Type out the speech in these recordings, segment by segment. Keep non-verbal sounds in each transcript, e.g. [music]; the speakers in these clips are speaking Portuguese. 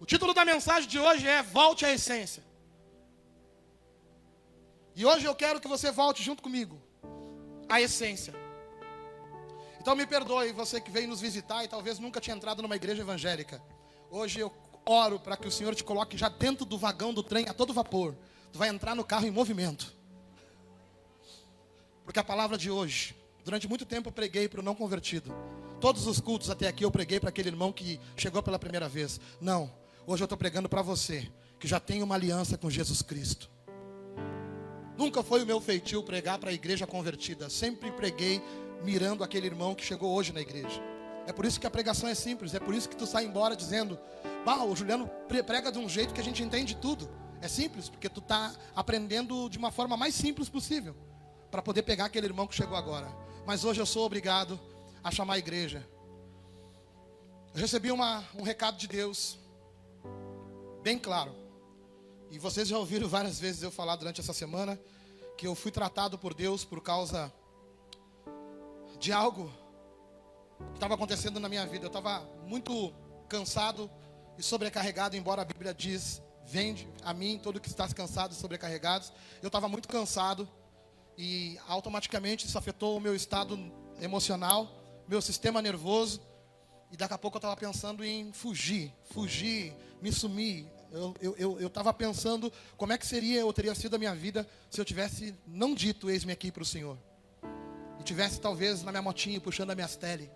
O título da mensagem de hoje é Volte à Essência. E hoje eu quero que você volte junto comigo à essência. Então me perdoe, você que veio nos visitar e talvez nunca tinha entrado numa igreja evangélica. Hoje eu oro para que o Senhor te coloque já dentro do vagão do trem a todo vapor. Tu vai entrar no carro em movimento. Porque a palavra de hoje, durante muito tempo eu preguei para o não convertido. Todos os cultos até aqui eu preguei para aquele irmão que chegou pela primeira vez. Não, hoje eu estou pregando para você, que já tem uma aliança com Jesus Cristo. Nunca foi o meu feitio pregar para a igreja convertida. Sempre preguei mirando aquele irmão que chegou hoje na igreja. É por isso que a pregação é simples. É por isso que tu sai embora dizendo: Bah, o Juliano prega de um jeito que a gente entende tudo. É simples, porque tu está aprendendo de uma forma mais simples possível para poder pegar aquele irmão que chegou agora. Mas hoje eu sou obrigado a chamar a igreja. Eu recebi uma, um recado de Deus, bem claro. E vocês já ouviram várias vezes eu falar durante essa semana que eu fui tratado por Deus por causa de algo que estava acontecendo na minha vida. Eu estava muito cansado e sobrecarregado, embora a Bíblia diz: "Vende a mim todo que está cansado e sobrecarregado". Eu estava muito cansado e automaticamente isso afetou o meu estado emocional, meu sistema nervoso. E daqui a pouco eu estava pensando em fugir, fugir, me sumir. Eu estava eu, eu, eu pensando como é que seria, ou teria sido a minha vida se eu tivesse não dito eis-me aqui para o Senhor. E tivesse talvez na minha motinha puxando a minha tele.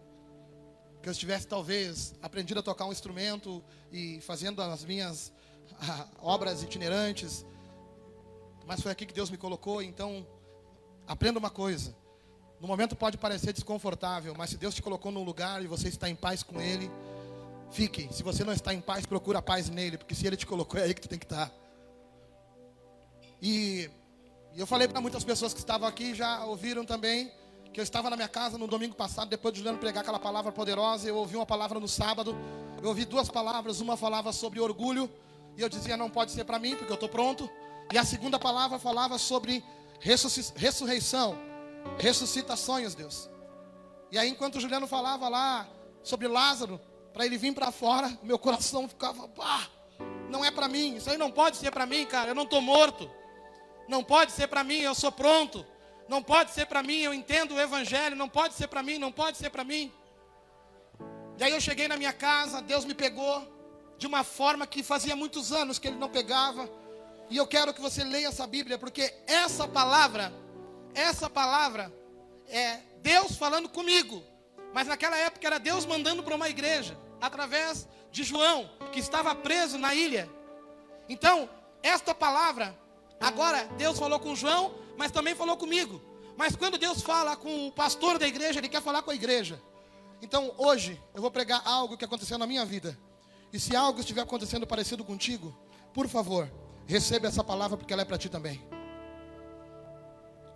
Que eu tivesse talvez aprendido a tocar um instrumento e fazendo as minhas ah, obras itinerantes. Mas foi aqui que Deus me colocou, então Aprenda uma coisa. No momento pode parecer desconfortável, mas se Deus te colocou num lugar e você está em paz com Ele, fique. Se você não está em paz, procura paz nele, porque se Ele te colocou, é aí que tu tem que estar. E, e eu falei para muitas pessoas que estavam aqui, já ouviram também, que eu estava na minha casa no domingo passado, depois de Juliano pregar aquela palavra poderosa, eu ouvi uma palavra no sábado, eu ouvi duas palavras, uma falava sobre orgulho, e eu dizia, não pode ser para mim, porque eu estou pronto. E a segunda palavra falava sobre ressurreição, ressuscita sonhos, Deus. E aí, enquanto o Juliano falava lá sobre Lázaro, para ele vir para fora, [laughs] meu coração ficava, pá, não é para mim, isso aí não pode ser para mim, cara, eu não estou morto. Não pode ser para mim, eu sou pronto. Não pode ser para mim, eu entendo o evangelho, não pode ser para mim, não pode ser para mim. E aí eu cheguei na minha casa, Deus me pegou de uma forma que fazia muitos anos que ele não pegava. E eu quero que você leia essa Bíblia, porque essa palavra, essa palavra é Deus falando comigo. Mas naquela época era Deus mandando para uma igreja, através de João, que estava preso na ilha. Então, esta palavra, agora Deus falou com João, mas também falou comigo. Mas quando Deus fala com o pastor da igreja, ele quer falar com a igreja. Então, hoje, eu vou pregar algo que aconteceu na minha vida. E se algo estiver acontecendo parecido contigo, por favor, Receba essa palavra porque ela é para ti também.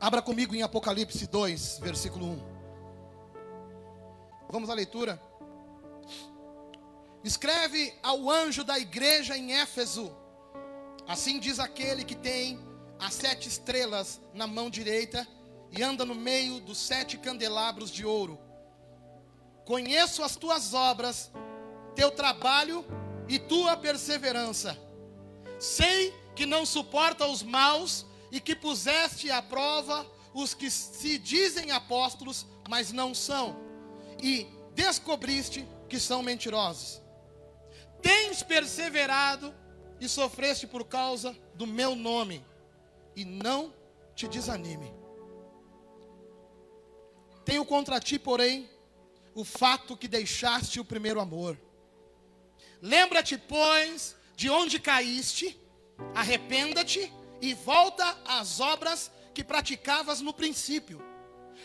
Abra comigo em Apocalipse 2, versículo 1. Vamos à leitura. Escreve ao anjo da igreja em Éfeso. Assim diz aquele que tem as sete estrelas na mão direita e anda no meio dos sete candelabros de ouro. Conheço as tuas obras, teu trabalho e tua perseverança Sei que não suporta os maus e que puseste à prova os que se dizem apóstolos, mas não são, e descobriste que são mentirosos. Tens perseverado e sofreste por causa do meu nome, e não te desanime. Tenho contra ti, porém, o fato que deixaste o primeiro amor. Lembra-te, pois, de onde caíste, arrependa-te e volta às obras que praticavas no princípio.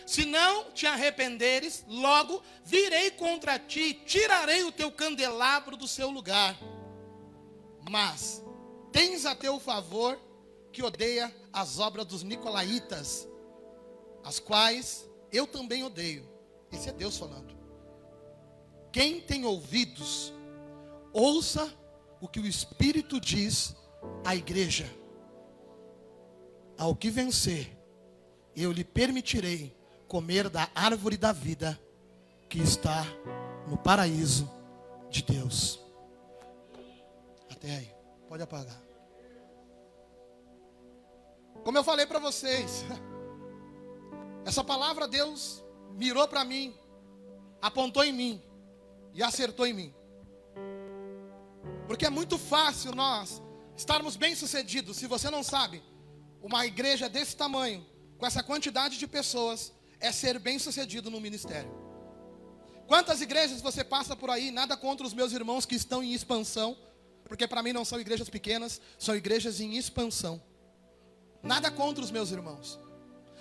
Se não te arrependeres, logo virei contra ti e tirarei o teu candelabro do seu lugar. Mas tens a teu favor que odeia as obras dos nicolaítas, as quais eu também odeio. Esse é Deus falando. Quem tem ouvidos, ouça o que o Espírito diz à igreja. Ao que vencer, eu lhe permitirei comer da árvore da vida que está no paraíso de Deus. até aí. Pode apagar. Como eu falei para vocês, [laughs] essa palavra Deus mirou para mim, apontou em mim e acertou em mim. Porque é muito fácil nós estarmos bem-sucedidos. Se você não sabe, uma igreja desse tamanho, com essa quantidade de pessoas, é ser bem-sucedido no ministério. Quantas igrejas você passa por aí? Nada contra os meus irmãos que estão em expansão, porque para mim não são igrejas pequenas, são igrejas em expansão. Nada contra os meus irmãos.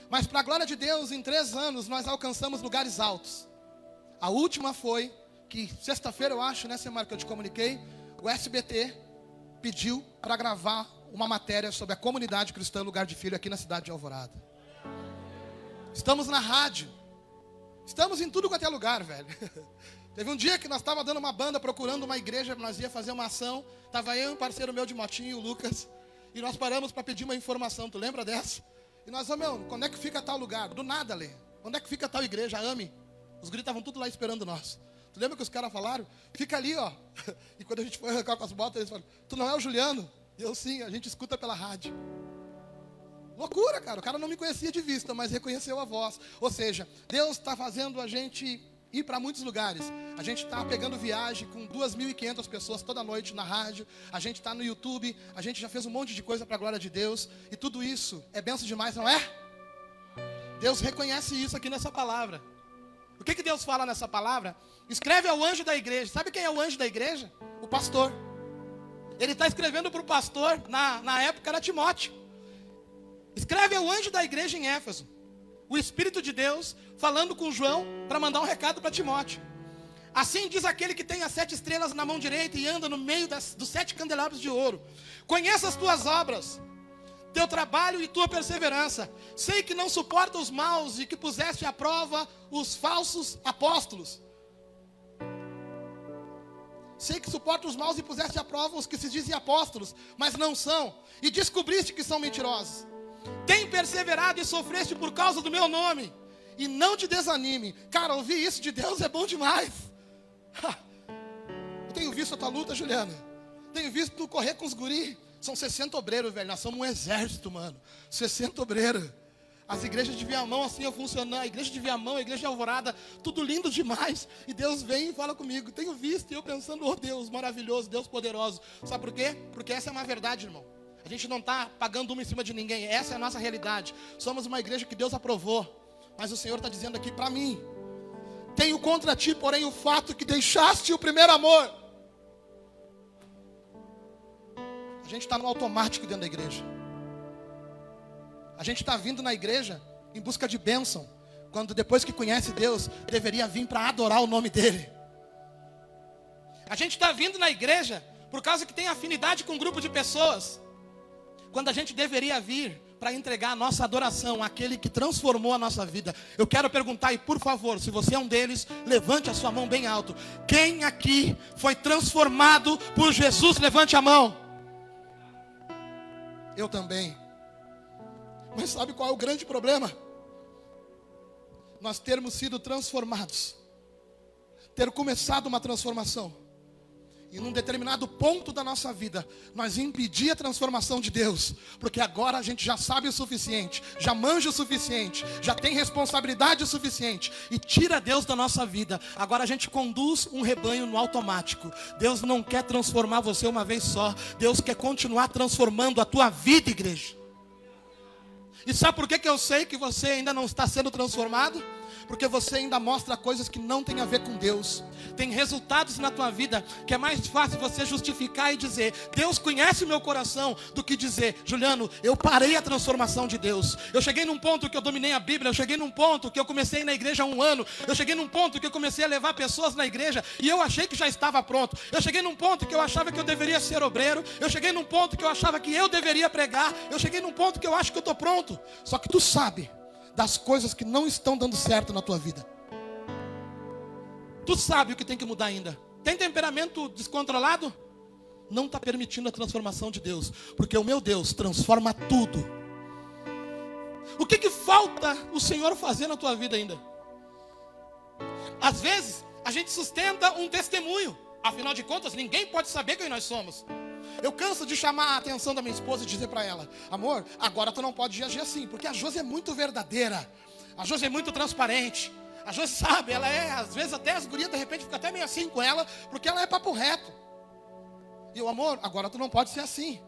Mas para a glória de Deus, em três anos nós alcançamos lugares altos. A última foi que sexta-feira, eu acho, né, Semar, que eu te comuniquei, o SBT pediu para gravar uma matéria sobre a comunidade cristã Lugar de Filho aqui na cidade de Alvorada. Estamos na rádio. Estamos em tudo quanto é lugar, velho. [laughs] Teve um dia que nós estávamos dando uma banda, procurando uma igreja, nós ia fazer uma ação. Tava eu e um parceiro meu de motinho, o Lucas. E nós paramos para pedir uma informação. Tu lembra dessa? E nós, oh, meu, quando é que fica tal lugar? Do nada, Lê. Onde é que fica tal igreja? Ame. Os gritos estavam tudo lá esperando nós. Tu lembra que os caras falaram? Fica ali, ó. [laughs] E quando a gente foi arrancar com as botas, eles falaram: Tu não é o Juliano? Eu sim, a gente escuta pela rádio. Loucura, cara. O cara não me conhecia de vista, mas reconheceu a voz. Ou seja, Deus está fazendo a gente ir para muitos lugares. A gente está pegando viagem com 2.500 pessoas toda noite na rádio. A gente está no YouTube. A gente já fez um monte de coisa para a glória de Deus. E tudo isso é benção demais, não é? Deus reconhece isso aqui nessa palavra. O que, que Deus fala nessa palavra? Escreve ao anjo da igreja. Sabe quem é o anjo da igreja? O pastor. Ele está escrevendo para o pastor, na, na época era Timóteo. Escreve ao anjo da igreja em Éfeso. O Espírito de Deus falando com João para mandar um recado para Timóteo. Assim diz aquele que tem as sete estrelas na mão direita e anda no meio das, dos sete candelabros de ouro. Conheça as tuas obras, teu trabalho e tua perseverança. Sei que não suporta os maus e que puseste à prova os falsos apóstolos. Sei que suporta os maus e puseste à prova os que se dizem apóstolos, mas não são, e descobriste que são mentirosos. Tem perseverado e sofreste por causa do meu nome, e não te desanime. Cara, ouvir isso de Deus é bom demais. Eu tenho visto a tua luta, Juliana. Tenho visto tu correr com os guri. São 60 obreiros, velho. Nós somos um exército, mano. 60 obreiros. As igrejas de Viamão assim a funcionar. A igreja de Viamão, a igreja de Alvorada, tudo lindo demais. E Deus vem e fala comigo. Tenho visto e eu pensando, oh Deus, maravilhoso, Deus poderoso. Sabe por quê? Porque essa é uma verdade, irmão. A gente não está pagando uma em cima de ninguém. Essa é a nossa realidade. Somos uma igreja que Deus aprovou. Mas o Senhor está dizendo aqui para mim: Tenho contra ti, porém, o fato que deixaste o primeiro amor. A gente está no automático dentro da igreja. A gente está vindo na igreja em busca de bênção, quando depois que conhece Deus, deveria vir para adorar o nome dEle. A gente está vindo na igreja por causa que tem afinidade com um grupo de pessoas, quando a gente deveria vir para entregar a nossa adoração àquele que transformou a nossa vida. Eu quero perguntar, e por favor, se você é um deles, levante a sua mão bem alto. Quem aqui foi transformado por Jesus? Levante a mão. Eu também. Mas sabe qual é o grande problema? Nós termos sido transformados, ter começado uma transformação, e num determinado ponto da nossa vida, nós impedir a transformação de Deus, porque agora a gente já sabe o suficiente, já manja o suficiente, já tem responsabilidade o suficiente, e tira Deus da nossa vida. Agora a gente conduz um rebanho no automático. Deus não quer transformar você uma vez só, Deus quer continuar transformando a tua vida, igreja. E sabe por que, que eu sei que você ainda não está sendo transformado? Porque você ainda mostra coisas que não tem a ver com Deus. Tem resultados na tua vida que é mais fácil você justificar e dizer: Deus conhece o meu coração, do que dizer: Juliano, eu parei a transformação de Deus. Eu cheguei num ponto que eu dominei a Bíblia, eu cheguei num ponto que eu comecei na igreja há um ano, eu cheguei num ponto que eu comecei a levar pessoas na igreja e eu achei que já estava pronto. Eu cheguei num ponto que eu achava que eu deveria ser obreiro, eu cheguei num ponto que eu achava que eu deveria pregar, eu cheguei num ponto que eu acho que eu estou pronto. Só que tu sabe das coisas que não estão dando certo na tua vida. Tu sabe o que tem que mudar ainda. Tem temperamento descontrolado? Não está permitindo a transformação de Deus. Porque o meu Deus transforma tudo. O que, que falta o Senhor fazer na tua vida ainda? Às vezes, a gente sustenta um testemunho. Afinal de contas, ninguém pode saber quem nós somos. Eu canso de chamar a atenção da minha esposa e dizer para ela: amor, agora tu não pode agir assim, porque a Josi é muito verdadeira, a Josi é muito transparente. A Josi sabe, ela é, às vezes até as gurias de repente fica até meio assim com ela, porque ela é papo reto. E o amor, agora tu não pode ser assim.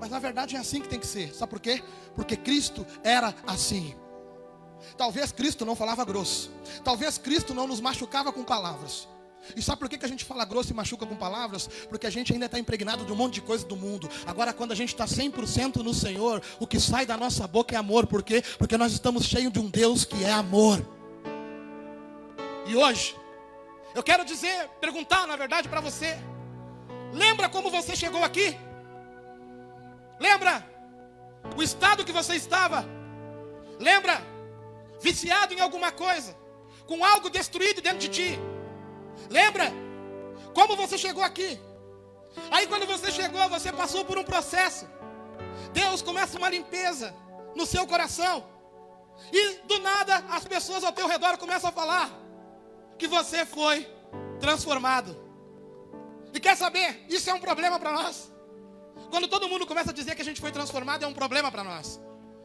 Mas na verdade é assim que tem que ser. Sabe por quê? Porque Cristo era assim. Talvez Cristo não falava grosso. Talvez Cristo não nos machucava com palavras. E sabe por que, que a gente fala grosso e machuca com palavras? Porque a gente ainda está impregnado de um monte de coisa do mundo. Agora, quando a gente está 100% no Senhor, o que sai da nossa boca é amor. Por quê? Porque nós estamos cheios de um Deus que é amor. E hoje, eu quero dizer, perguntar na verdade para você: lembra como você chegou aqui? Lembra o estado que você estava? Lembra viciado em alguma coisa, com algo destruído dentro de ti? Lembra como você chegou aqui? Aí quando você chegou, você passou por um processo. Deus começa uma limpeza no seu coração. E do nada as pessoas ao teu redor começam a falar que você foi transformado. E quer saber? Isso é um problema para nós. Quando todo mundo começa a dizer que a gente foi transformado, é um problema para nós.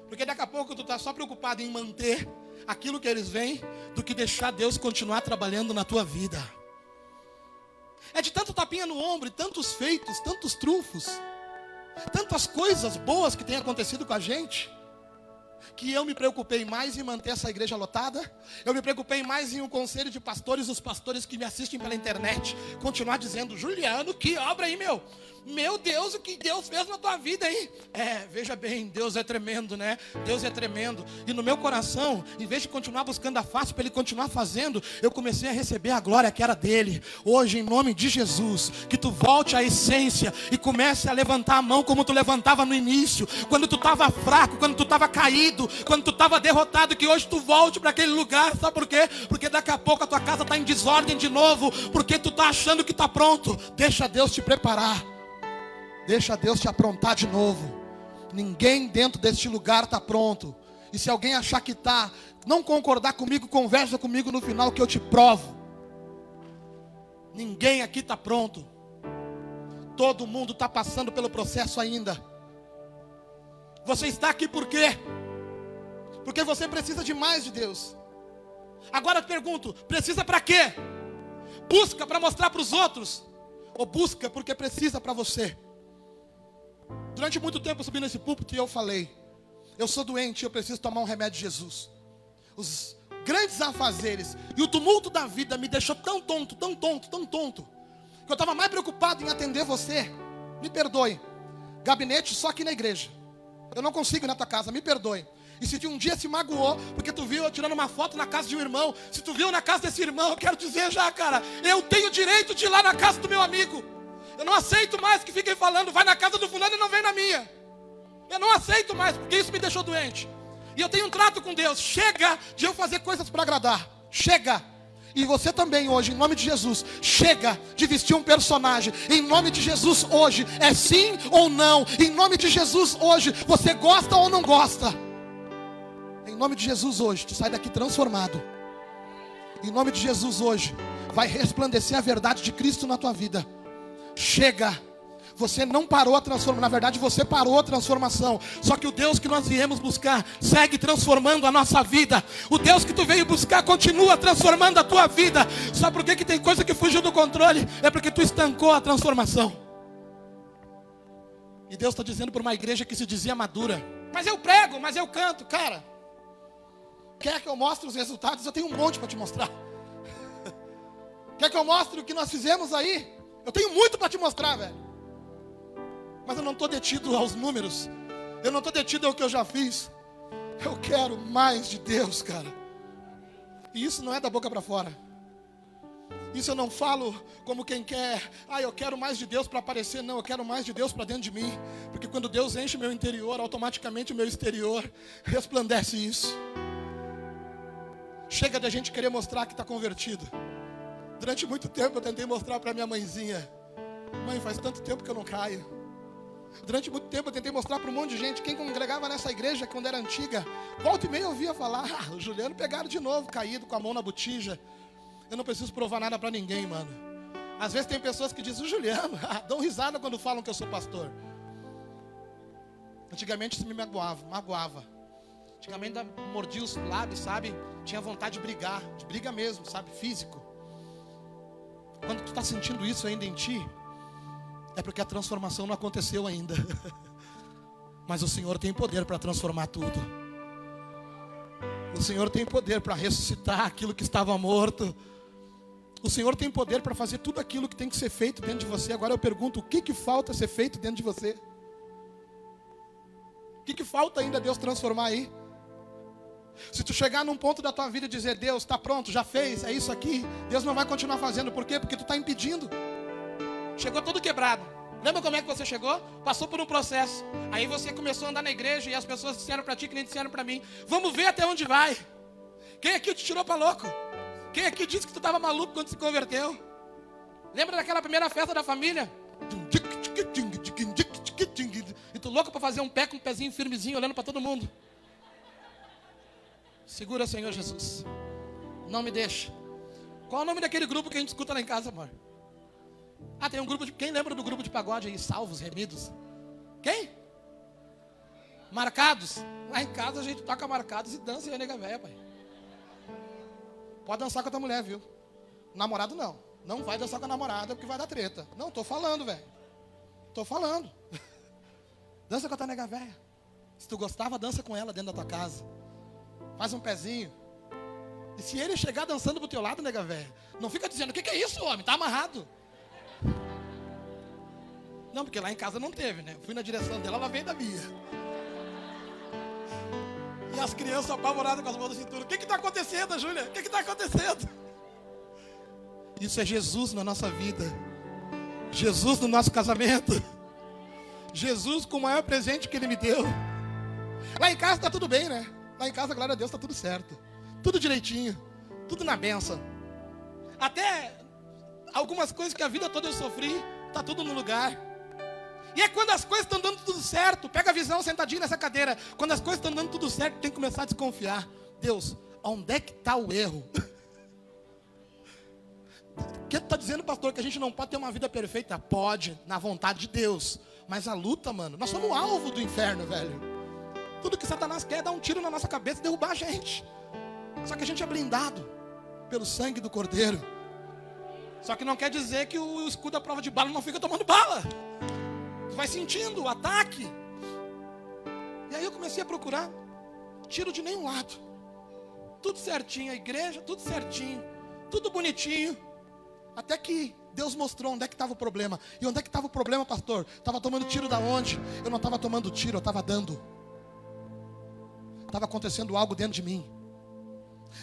Porque daqui a pouco tu está só preocupado em manter aquilo que eles veem, do que deixar Deus continuar trabalhando na tua vida. É de tanto tapinha no ombro, tantos feitos, tantos trunfos, tantas coisas boas que têm acontecido com a gente, que eu me preocupei mais em manter essa igreja lotada, eu me preocupei mais em um conselho de pastores, os pastores que me assistem pela internet, continuar dizendo, Juliano, que obra aí, meu. Meu Deus, o que Deus fez na tua vida aí? É, veja bem, Deus é tremendo, né? Deus é tremendo. E no meu coração, em vez de continuar buscando a face para Ele continuar fazendo, eu comecei a receber a glória que era dele. Hoje, em nome de Jesus, que tu volte à essência e comece a levantar a mão como tu levantava no início, quando tu estava fraco, quando tu estava caído, quando tu estava derrotado, que hoje tu volte para aquele lugar, sabe por quê? Porque daqui a pouco a tua casa está em desordem de novo, porque tu está achando que está pronto. Deixa Deus te preparar. Deixa Deus te aprontar de novo. Ninguém dentro deste lugar está pronto. E se alguém achar que está, não concordar comigo, conversa comigo no final que eu te provo. Ninguém aqui está pronto. Todo mundo está passando pelo processo ainda. Você está aqui por quê? Porque você precisa de mais de Deus. Agora eu pergunto: precisa para quê? Busca para mostrar para os outros? Ou busca porque precisa para você? Durante muito tempo eu subi nesse púlpito e eu falei: Eu sou doente, eu preciso tomar um remédio de Jesus. Os grandes afazeres e o tumulto da vida me deixou tão tonto, tão tonto, tão tonto, que eu estava mais preocupado em atender você. Me perdoe. Gabinete só aqui na igreja. Eu não consigo ir na tua casa, me perdoe. E se um dia se magoou, porque tu viu eu tirando uma foto na casa de um irmão, se tu viu na casa desse irmão, eu quero dizer já, cara, eu tenho direito de ir lá na casa do meu amigo. Eu não aceito mais que fiquem falando, vai na casa do fulano e não vem na minha. Eu não aceito mais, porque isso me deixou doente. E eu tenho um trato com Deus. Chega de eu fazer coisas para agradar. Chega. E você também hoje, em nome de Jesus, chega de vestir um personagem. Em nome de Jesus hoje, é sim ou não? Em nome de Jesus hoje, você gosta ou não gosta? Em nome de Jesus hoje, tu sai daqui transformado. Em nome de Jesus hoje, vai resplandecer a verdade de Cristo na tua vida chega. Você não parou a transformação, na verdade você parou a transformação. Só que o Deus que nós viemos buscar segue transformando a nossa vida. O Deus que tu veio buscar continua transformando a tua vida. Sabe por que, que tem coisa que fugiu do controle? É porque tu estancou a transformação. E Deus está dizendo para uma igreja que se dizia madura. Mas eu prego, mas eu canto, cara. Quer que eu mostre os resultados? Eu tenho um monte para te mostrar. [laughs] Quer que eu mostre o que nós fizemos aí? Eu tenho muito para te mostrar, velho. Mas eu não estou detido aos números. Eu não estou detido ao que eu já fiz. Eu quero mais de Deus, cara. E isso não é da boca para fora. Isso eu não falo como quem quer, ah, eu quero mais de Deus para aparecer. Não, eu quero mais de Deus para dentro de mim. Porque quando Deus enche meu interior, automaticamente o meu exterior resplandece isso. Chega da gente querer mostrar que está convertido. Durante muito tempo eu tentei mostrar para minha mãezinha: Mãe, faz tanto tempo que eu não caio. Durante muito tempo eu tentei mostrar para um monte de gente, quem congregava nessa igreja quando era antiga, volta e meia eu ouvia falar: ah, o Juliano pegaram de novo, caído com a mão na botija. Eu não preciso provar nada para ninguém, mano. Às vezes tem pessoas que dizem, o Juliano, [laughs] dão risada quando falam que eu sou pastor. Antigamente isso me magoava, magoava. Antigamente mordia os lábios, sabe? Tinha vontade de brigar, de briga mesmo, sabe? Físico. Quando tu está sentindo isso ainda em ti, é porque a transformação não aconteceu ainda. [laughs] Mas o Senhor tem poder para transformar tudo. O Senhor tem poder para ressuscitar aquilo que estava morto. O Senhor tem poder para fazer tudo aquilo que tem que ser feito dentro de você. Agora eu pergunto: o que, que falta ser feito dentro de você? O que, que falta ainda Deus transformar aí? Se tu chegar num ponto da tua vida e dizer, Deus, está pronto, já fez, é isso aqui, Deus não vai continuar fazendo. Por quê? Porque tu está impedindo. Chegou todo quebrado. Lembra como é que você chegou? Passou por um processo. Aí você começou a andar na igreja e as pessoas disseram para ti que nem disseram para mim. Vamos ver até onde vai. Quem aqui te tirou para louco? Quem aqui disse que tu estava maluco quando se converteu? Lembra daquela primeira festa da família? E tu louco para fazer um pé com um pezinho firmezinho, olhando para todo mundo. Segura, Senhor Jesus. Não me deixa. Qual é o nome daquele grupo que a gente escuta lá em casa, amor? Ah, tem um grupo de. Quem lembra do grupo de pagode aí? Salvos, remidos? Quem? Marcados. Lá em casa a gente toca marcados e dança e é nega velha, pai. Pode dançar com a tua mulher, viu? Namorado não. Não vai dançar com a namorada porque vai dar treta. Não, tô falando, velho. Tô falando. [laughs] dança com a tua nega velha. Se tu gostava, dança com ela dentro da tua casa. Faz um pezinho. E se ele chegar dançando pro teu lado, nega velha, não fica dizendo, o que, que é isso, homem? Tá amarrado. Não, porque lá em casa não teve, né? Fui na direção dela, ela veio da minha. E as crianças apavoradas com as mãos da cintura. O que está acontecendo, Júlia? O que está acontecendo? Isso é Jesus na nossa vida. Jesus no nosso casamento. Jesus com o maior presente que Ele me deu. Lá em casa está tudo bem, né? Lá em casa, glória a Deus, está tudo certo. Tudo direitinho. Tudo na benção. Até algumas coisas que a vida toda eu sofri, está tudo no lugar. E é quando as coisas estão dando tudo certo, pega a visão sentadinho nessa cadeira. Quando as coisas estão dando tudo certo, tem que começar a desconfiar. Deus, onde é que está o erro? O [laughs] que está dizendo, pastor, que a gente não pode ter uma vida perfeita? Pode, na vontade de Deus. Mas a luta, mano, nós somos alvo do inferno, velho. Tudo que Satanás quer é dar um tiro na nossa cabeça e derrubar a gente. Só que a gente é blindado pelo sangue do Cordeiro. Só que não quer dizer que o escudo à prova de bala não fica tomando bala vai sentindo o ataque. E aí eu comecei a procurar, tiro de nenhum lado. Tudo certinho, a igreja, tudo certinho, tudo bonitinho. Até que Deus mostrou onde é que estava o problema. E onde é que estava o problema, pastor? Estava tomando tiro da onde? Eu não estava tomando tiro, eu estava dando. Estava acontecendo algo dentro de mim.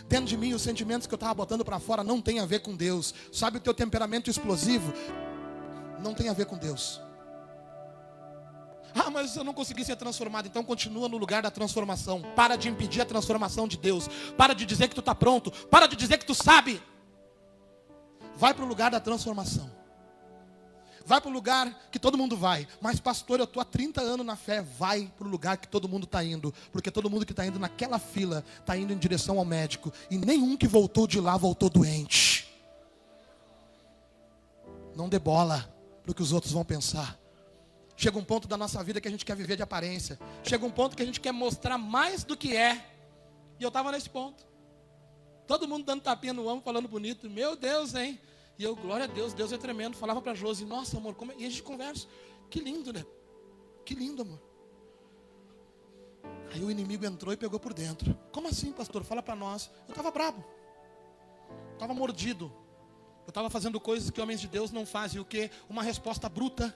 Dentro de mim, os sentimentos que eu estava botando para fora não tem a ver com Deus. Sabe o teu temperamento explosivo? Não tem a ver com Deus. Ah, mas eu não consegui ser transformado. Então continua no lugar da transformação. Para de impedir a transformação de Deus. Para de dizer que tu está pronto. Para de dizer que tu sabe. Vai para o lugar da transformação. Vai para o lugar que todo mundo vai. Mas, pastor, eu estou há 30 anos na fé. Vai para o lugar que todo mundo está indo. Porque todo mundo que está indo naquela fila está indo em direção ao médico. E nenhum que voltou de lá voltou doente. Não dê bola para o que os outros vão pensar. Chega um ponto da nossa vida que a gente quer viver de aparência. Chega um ponto que a gente quer mostrar mais do que é. E eu estava nesse ponto. Todo mundo dando tapinha no ombro, falando bonito. Meu Deus, hein? E eu, glória a Deus, Deus é tremendo. Falava para Josi, nossa, amor, como é? e a gente conversa. Que lindo, né? Que lindo, amor. Aí o inimigo entrou e pegou por dentro. Como assim, pastor? Fala para nós. Eu estava brabo. Estava mordido. Eu estava fazendo coisas que homens de Deus não fazem. O que? Uma resposta bruta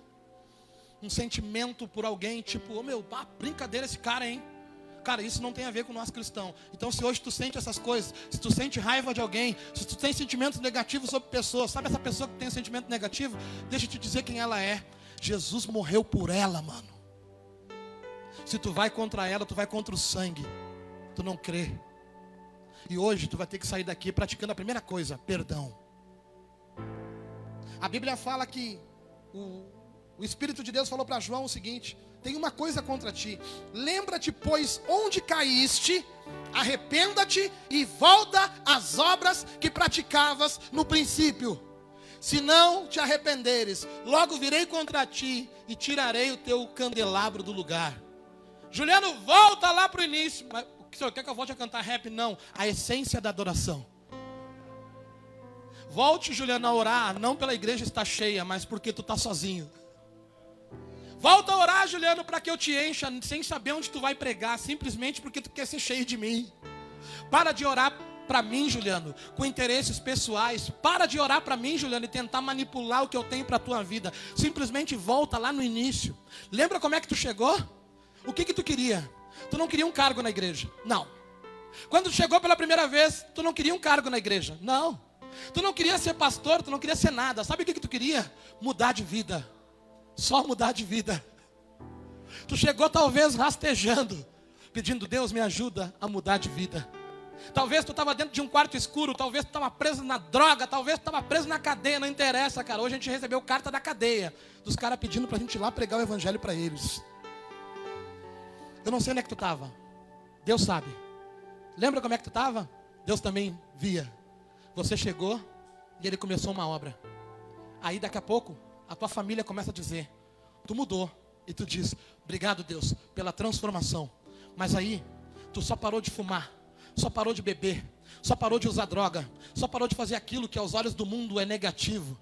um sentimento por alguém, tipo, ô oh, meu, brincadeira esse cara, hein? Cara, isso não tem a ver com nós cristãos. Então, se hoje tu sente essas coisas, se tu sente raiva de alguém, se tu tem sentimentos negativos sobre pessoas, sabe essa pessoa que tem um sentimento negativo? Deixa eu te dizer quem ela é. Jesus morreu por ela, mano. Se tu vai contra ela, tu vai contra o sangue. Tu não crê. E hoje tu vai ter que sair daqui praticando a primeira coisa, perdão. A Bíblia fala que o, o Espírito de Deus falou para João o seguinte: tem uma coisa contra ti. Lembra-te, pois, onde caíste, arrependa-te e volta às obras que praticavas no princípio. Se não te arrependeres, logo virei contra ti e tirarei o teu candelabro do lugar. Juliano, volta lá para o início. Mas, o senhor quer que eu volte a cantar rap? Não. A essência da adoração. Volte, Juliano, a orar, não pela igreja estar cheia, mas porque tu está sozinho. Volta a orar, Juliano, para que eu te encha, sem saber onde tu vai pregar, simplesmente porque tu quer ser cheio de mim. Para de orar para mim, Juliano, com interesses pessoais. Para de orar para mim, Juliano, e tentar manipular o que eu tenho para a tua vida. Simplesmente volta lá no início. Lembra como é que tu chegou? O que que tu queria? Tu não queria um cargo na igreja? Não. Quando chegou pela primeira vez, tu não queria um cargo na igreja? Não. Tu não queria ser pastor, tu não queria ser nada. Sabe o que, que tu queria? Mudar de vida. Só mudar de vida. Tu chegou talvez rastejando, pedindo, Deus me ajuda a mudar de vida. Talvez tu estava dentro de um quarto escuro, talvez tu estava preso na droga, talvez tu estava preso na cadeia, não interessa, cara. Hoje a gente recebeu carta da cadeia, dos caras pedindo para a gente ir lá pregar o evangelho para eles. Eu não sei onde é que tu estava. Deus sabe. Lembra como é que tu estava? Deus também via. Você chegou e ele começou uma obra. Aí daqui a pouco, a tua família começa a dizer: Tu mudou. E tu diz: Obrigado, Deus, pela transformação. Mas aí, tu só parou de fumar, só parou de beber, só parou de usar droga, só parou de fazer aquilo que aos olhos do mundo é negativo.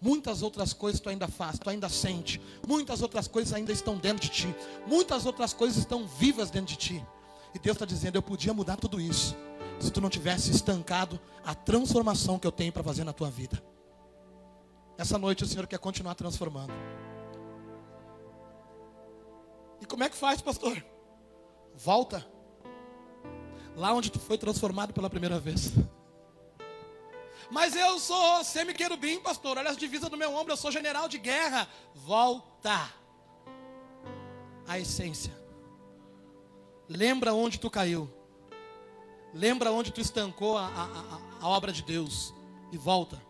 Muitas outras coisas tu ainda faz, tu ainda sente. Muitas outras coisas ainda estão dentro de ti. Muitas outras coisas estão vivas dentro de ti. E Deus está dizendo: Eu podia mudar tudo isso se tu não tivesse estancado a transformação que eu tenho para fazer na tua vida. Essa noite o Senhor quer continuar transformando. E como é que faz, pastor? Volta. Lá onde tu foi transformado pela primeira vez. Mas eu sou semi-querubim, pastor. Olha as divisas do meu ombro, eu sou general de guerra. Volta. A essência. Lembra onde tu caiu. Lembra onde tu estancou a, a, a obra de Deus e volta.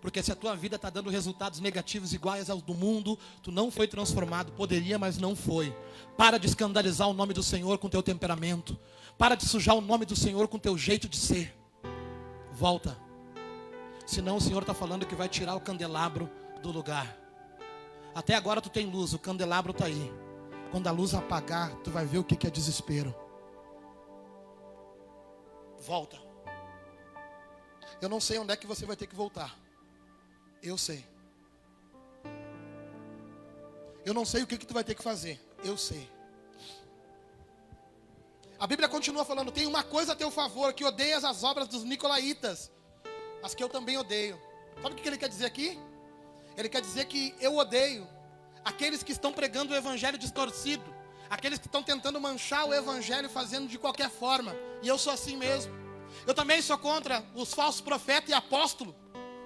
Porque se a tua vida está dando resultados negativos iguais aos do mundo, tu não foi transformado. Poderia, mas não foi. Para de escandalizar o nome do Senhor com teu temperamento. Para de sujar o nome do Senhor com teu jeito de ser. Volta. Senão o Senhor está falando que vai tirar o candelabro do lugar. Até agora tu tem luz, o candelabro está aí. Quando a luz apagar, tu vai ver o que é desespero volta. Eu não sei onde é que você vai ter que voltar. Eu sei. Eu não sei o que, que tu vai ter que fazer. Eu sei. A Bíblia continua falando: tem uma coisa a teu favor, que odeias as obras dos nicolaítas, as que eu também odeio. Sabe o que ele quer dizer aqui? Ele quer dizer que eu odeio aqueles que estão pregando o evangelho distorcido, aqueles que estão tentando manchar o evangelho fazendo de qualquer forma. E eu sou assim mesmo. Eu também sou contra os falsos profetas e apóstolos,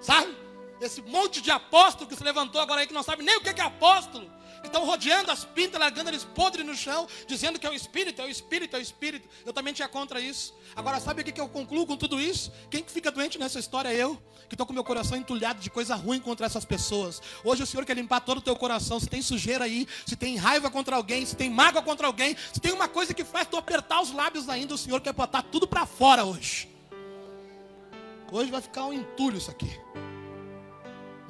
sabe? Esse monte de apóstolo que se levantou agora aí que não sabe nem o que é apóstolo. Estão rodeando as pintas, largando eles podres no chão, dizendo que é o Espírito, é o Espírito, é o Espírito. Eu também tinha contra isso. Agora, sabe o que eu concluo com tudo isso? Quem que fica doente nessa história é eu, que estou com meu coração entulhado de coisa ruim contra essas pessoas. Hoje o Senhor quer limpar todo o teu coração. Se tem sujeira aí, se tem raiva contra alguém, se tem mágoa contra alguém, se tem uma coisa que faz tu apertar os lábios ainda, o Senhor quer botar tudo para fora hoje. Hoje vai ficar um entulho isso aqui.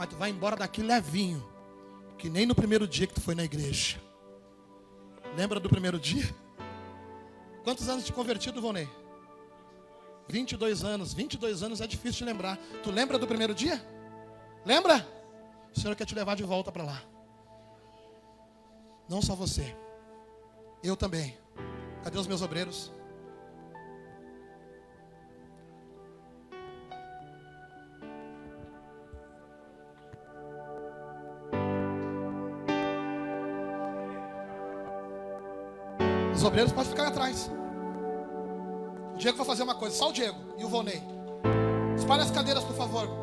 Mas tu vai embora daqui levinho. Que nem no primeiro dia que tu foi na igreja. Lembra do primeiro dia? Quantos anos de convertido, Vonei? 22 anos. 22 anos é difícil de lembrar. Tu lembra do primeiro dia? Lembra? O Senhor quer te levar de volta para lá. Não só você. Eu também. Cadê os meus obreiros? Os obreiros podem ficar atrás. O Diego vai fazer uma coisa, só o Diego e o Vonei. Espalhe as cadeiras, por favor.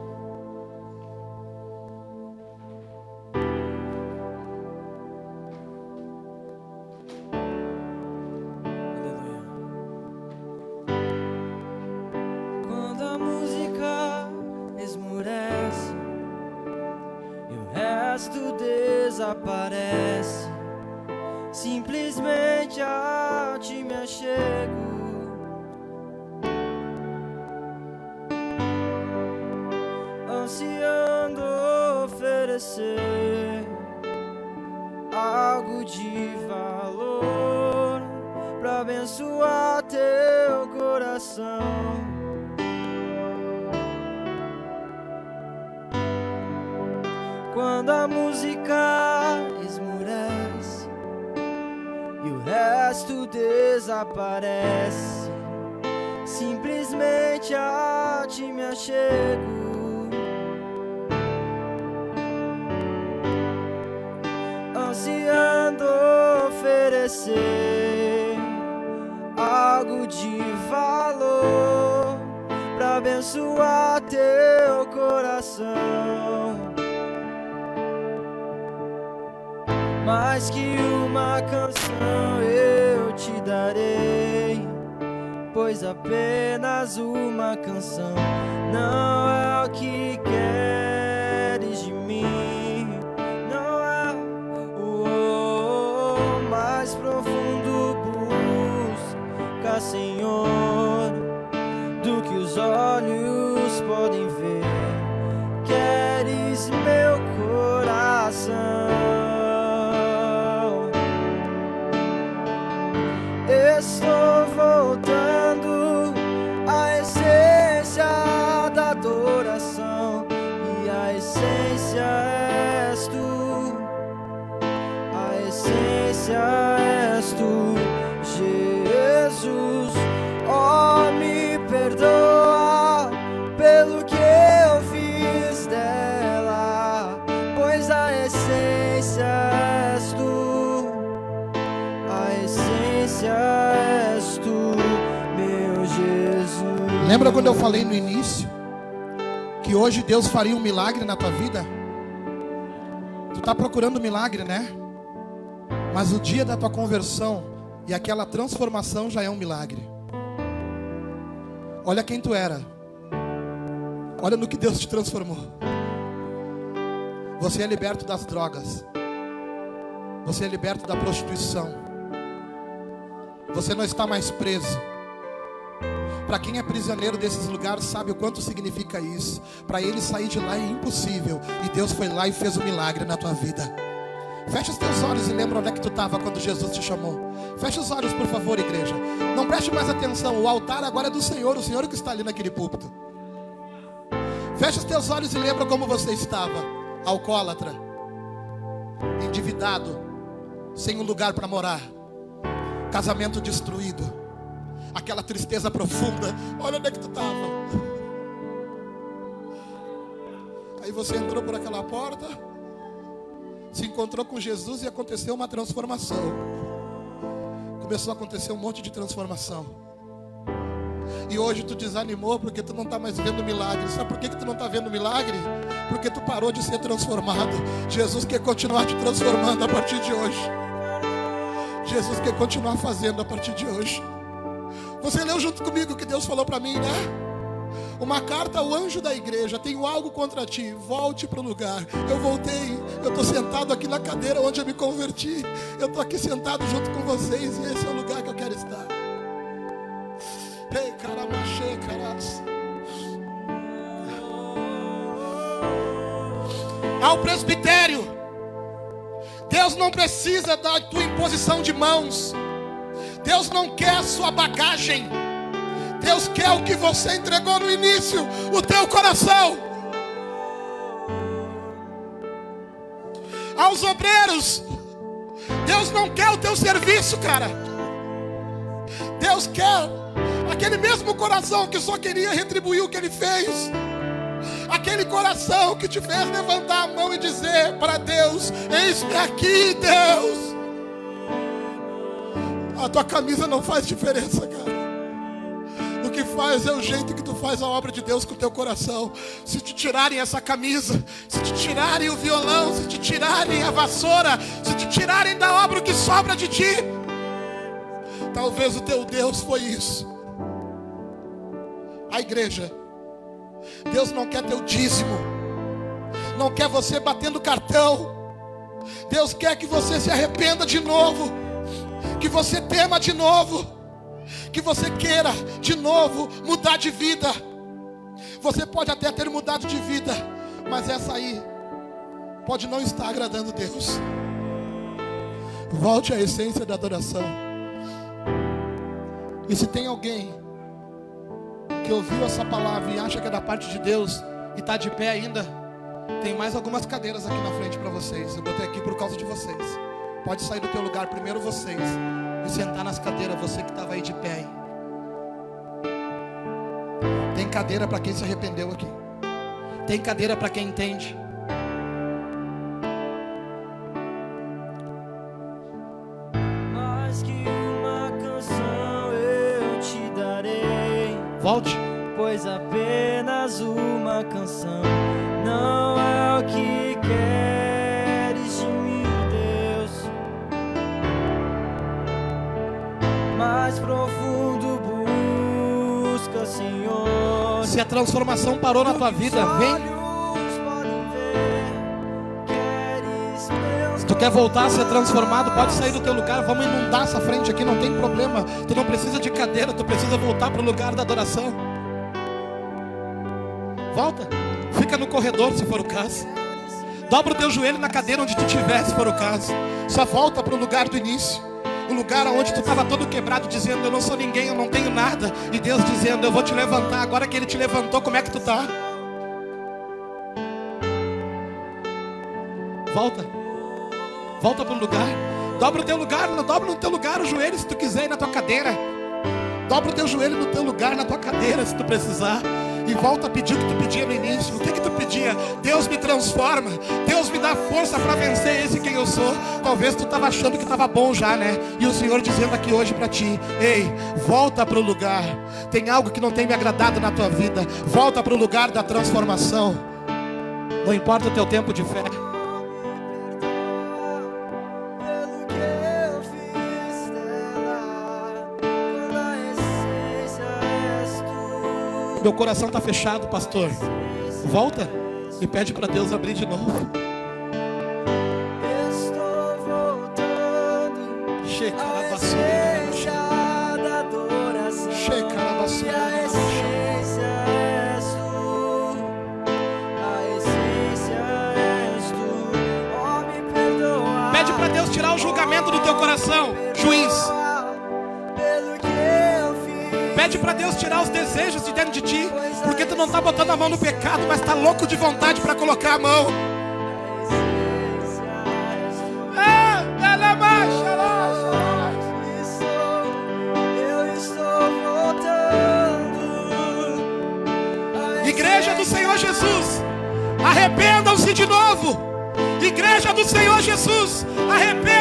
Teu coração. Quando a música esmurece e o resto desaparece, simplesmente a ti me achego. Ansiando oferecer abençoar teu coração. mais que uma canção eu te darei, pois apenas uma canção não é o que queres Estou quando eu falei no início que hoje Deus faria um milagre na tua vida? Tu está procurando milagre, né? Mas o dia da tua conversão e aquela transformação já é um milagre. Olha quem tu era. Olha no que Deus te transformou. Você é liberto das drogas. Você é liberto da prostituição. Você não está mais preso. Para quem é prisioneiro desses lugares sabe o quanto significa isso. Para ele sair de lá é impossível. E Deus foi lá e fez um milagre na tua vida. Fecha os teus olhos e lembra onde é que tu estava quando Jesus te chamou. Fecha os olhos, por favor, igreja. Não preste mais atenção. O altar agora é do Senhor, o Senhor que está ali naquele púlpito. Fecha os teus olhos e lembra como você estava. Alcoólatra, endividado, sem um lugar para morar, casamento destruído, aquela tristeza profunda. Olha onde é que tu estava. Aí você entrou por aquela porta, se encontrou com Jesus e aconteceu uma transformação. Começou a acontecer um monte de transformação. E hoje tu desanimou porque tu não está mais vendo milagre. Sabe por que, que tu não está vendo milagre? Porque tu parou de ser transformado. Jesus quer continuar te transformando a partir de hoje. Jesus quer continuar fazendo a partir de hoje. Você leu junto comigo o que Deus falou para mim, né? Uma carta ao anjo da igreja. Tenho algo contra ti. Volte para o lugar. Eu voltei. Eu estou sentado aqui na cadeira onde eu me converti. Eu estou aqui sentado junto com vocês. E esse é o lugar que eu quero estar. Ei, caramaxê, caras. Ao presbitério. Deus não precisa da tua imposição de mãos. Deus não quer a sua bagagem. Deus quer o que você entregou no início, o teu coração. Aos obreiros, Deus não quer o teu serviço, cara. Deus quer aquele mesmo coração que só queria retribuir o que ele fez. Aquele coração que te fez levantar a mão e dizer para Deus: Eis-me aqui, Deus. A tua camisa não faz diferença, cara. O que faz é o jeito que tu faz a obra de Deus com o teu coração. Se te tirarem essa camisa, se te tirarem o violão, se te tirarem a vassoura, se te tirarem da obra o que sobra de ti, talvez o teu Deus foi isso. A igreja, Deus não quer teu dízimo, não quer você batendo cartão. Deus quer que você se arrependa de novo, que você tema de novo que você queira de novo mudar de vida. Você pode até ter mudado de vida, Mas essa aí pode não estar agradando Deus. Volte à essência da adoração. E se tem alguém que ouviu essa palavra e acha que é da parte de Deus e está de pé ainda, tem mais algumas cadeiras aqui na frente para vocês. Eu botei aqui por causa de vocês. Pode sair do teu lugar primeiro vocês e sentar nas cadeiras, você que estava aí de pé. Tem cadeira para quem se arrependeu aqui. Tem cadeira para quem entende. Transformação parou na tua vida, vem. Meus Tu quer voltar a ser transformado? Pode sair do teu lugar. Vamos inundar essa frente aqui, não tem problema. Tu não precisa de cadeira, tu precisa voltar para o lugar da adoração. Volta. Fica no corredor se for o caso. Dobra o teu joelho na cadeira onde tu estiver, se for o caso. Só volta para o lugar do início. O lugar onde tu estava todo quebrado, dizendo: Eu não sou ninguém, eu não tenho nada. E Deus dizendo: Eu vou te levantar. Agora que Ele te levantou, como é que tu tá? Volta. Volta para o lugar. Dobra o teu lugar, dobra no teu lugar o joelho se tu quiser ir na tua cadeira. Dobra o teu joelho no teu lugar, na tua cadeira, se tu precisar. E volta a pedir o que tu pedia no início. O que que tu pedia? Deus me transforma. Deus me dá força para vencer esse quem eu sou. Talvez tu estava achando que estava bom já, né? E o Senhor dizendo aqui hoje para ti: Ei, volta para o lugar. Tem algo que não tem me agradado na tua vida. Volta para o lugar da transformação. Não importa o teu tempo de fé. Meu coração está fechado, pastor. Volta e pede para Deus abrir de novo. Estou voltando. Checa A da adoração. Checa a vassoura. essência és tu. A essência és tu. Me perdoa. Pede para Deus tirar o julgamento do teu coração, juiz. Pede para Deus tirar os desejos de dentro de ti, porque tu não está botando a mão no pecado, mas está louco de vontade para colocar a mão. Ah, baixa lá. Estou, eu estou voltando. A Igreja do Senhor Jesus, arrependam-se de novo. Igreja do Senhor Jesus, arrependam-se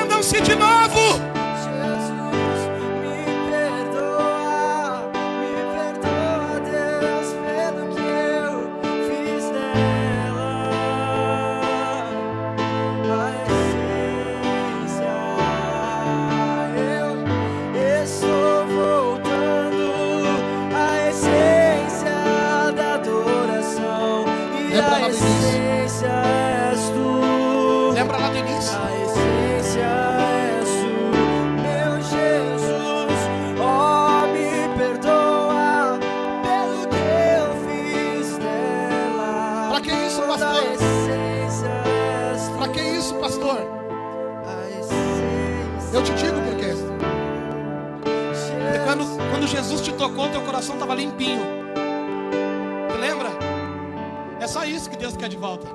volta.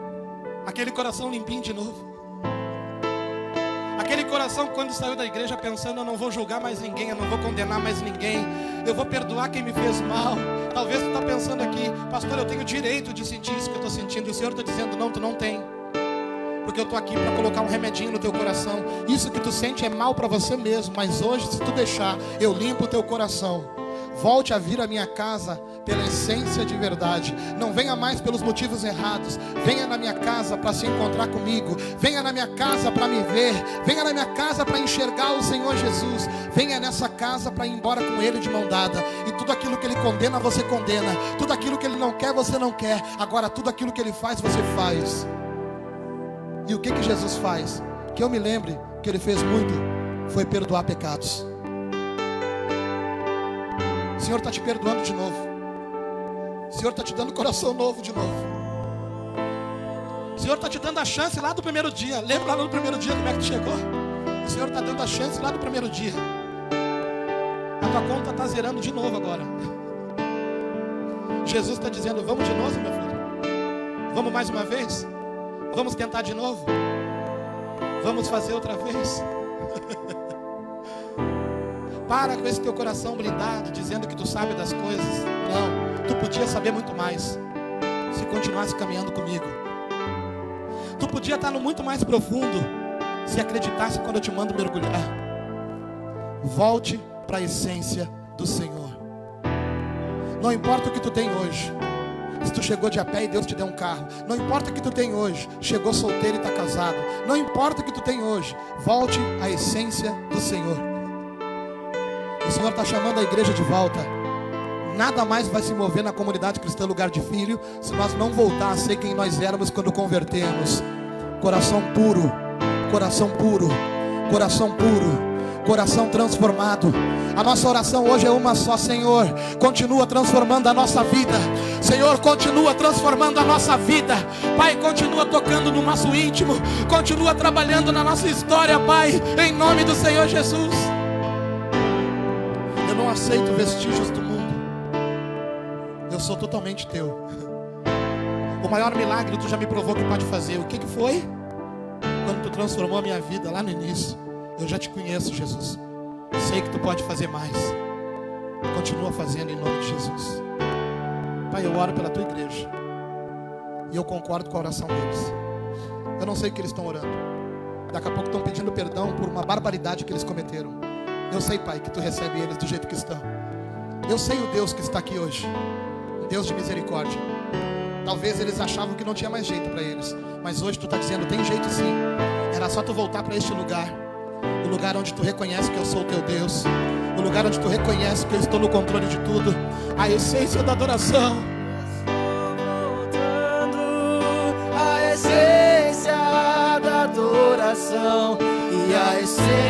Aquele coração limpinho de novo. Aquele coração quando saiu da igreja pensando, eu não vou julgar mais ninguém, eu não vou condenar mais ninguém, eu vou perdoar quem me fez mal. Talvez tu está pensando aqui, pastor, eu tenho direito de sentir isso que eu estou sentindo. O Senhor está dizendo, não, tu não tem. Porque eu estou aqui para colocar um remedinho no teu coração. Isso que tu sente é mal para você mesmo, mas hoje, se tu deixar, eu limpo o teu coração. Volte a vir à minha casa pela essência de verdade. Não venha mais pelos motivos errados. Venha na minha casa para se encontrar comigo. Venha na minha casa para me ver. Venha na minha casa para enxergar o Senhor Jesus. Venha nessa casa para ir embora com Ele de mão dada. E tudo aquilo que Ele condena, você condena. Tudo aquilo que Ele não quer, você não quer. Agora, tudo aquilo que Ele faz, você faz. E o que que Jesus faz? Que eu me lembre que ele fez muito foi perdoar pecados. O Senhor está te perdoando de novo. O Senhor está te dando coração novo de novo. Senhor está te dando a chance lá do primeiro dia. Lembra lá no primeiro dia como é que tu chegou? O Senhor está dando a chance lá do primeiro dia. A tua conta está zerando de novo agora. Jesus está dizendo: Vamos de novo, meu filho. Vamos mais uma vez. Vamos tentar de novo. Vamos fazer outra vez. [laughs] Para com esse teu coração blindado, dizendo que tu sabe das coisas. Não, tu podia saber muito mais se continuasse caminhando comigo. Tu podia estar no muito mais profundo se acreditasse quando eu te mando mergulhar. Volte para a essência do Senhor. Não importa o que tu tem hoje. Se tu chegou de a pé e Deus te deu um carro. Não importa o que tu tem hoje. Chegou solteiro e está casado. Não importa o que tu tem hoje. Volte à essência do Senhor. O Senhor está chamando a igreja de volta. Nada mais vai se mover na comunidade cristã lugar de filho se nós não voltar a ser quem nós éramos quando convertemos. Coração puro, coração puro, coração puro coração transformado. A nossa oração hoje é uma só, Senhor. Continua transformando a nossa vida. Senhor, continua transformando a nossa vida. Pai, continua tocando no nosso íntimo. Continua trabalhando na nossa história, Pai. Em nome do Senhor Jesus. Eu não aceito vestígios do. Eu sou totalmente teu. O maior milagre tu já me provou que pode fazer. O que, que foi? Quando tu transformou a minha vida lá no início. Eu já te conheço, Jesus. Sei que tu pode fazer mais. Continua fazendo em nome de Jesus. Pai, eu oro pela tua igreja. E eu concordo com a oração deles. Eu não sei o que eles estão orando. Daqui a pouco estão pedindo perdão por uma barbaridade que eles cometeram. Eu sei, Pai, que tu recebe eles do jeito que estão. Eu sei o Deus que está aqui hoje. Deus de misericórdia. Talvez eles achavam que não tinha mais jeito para eles. Mas hoje tu está dizendo, tem jeito sim. Era só tu voltar para este lugar o lugar onde tu reconhece que eu sou o teu Deus, o lugar onde tu reconhece que eu estou no controle de tudo, a essência da adoração. a essência da adoração e a essência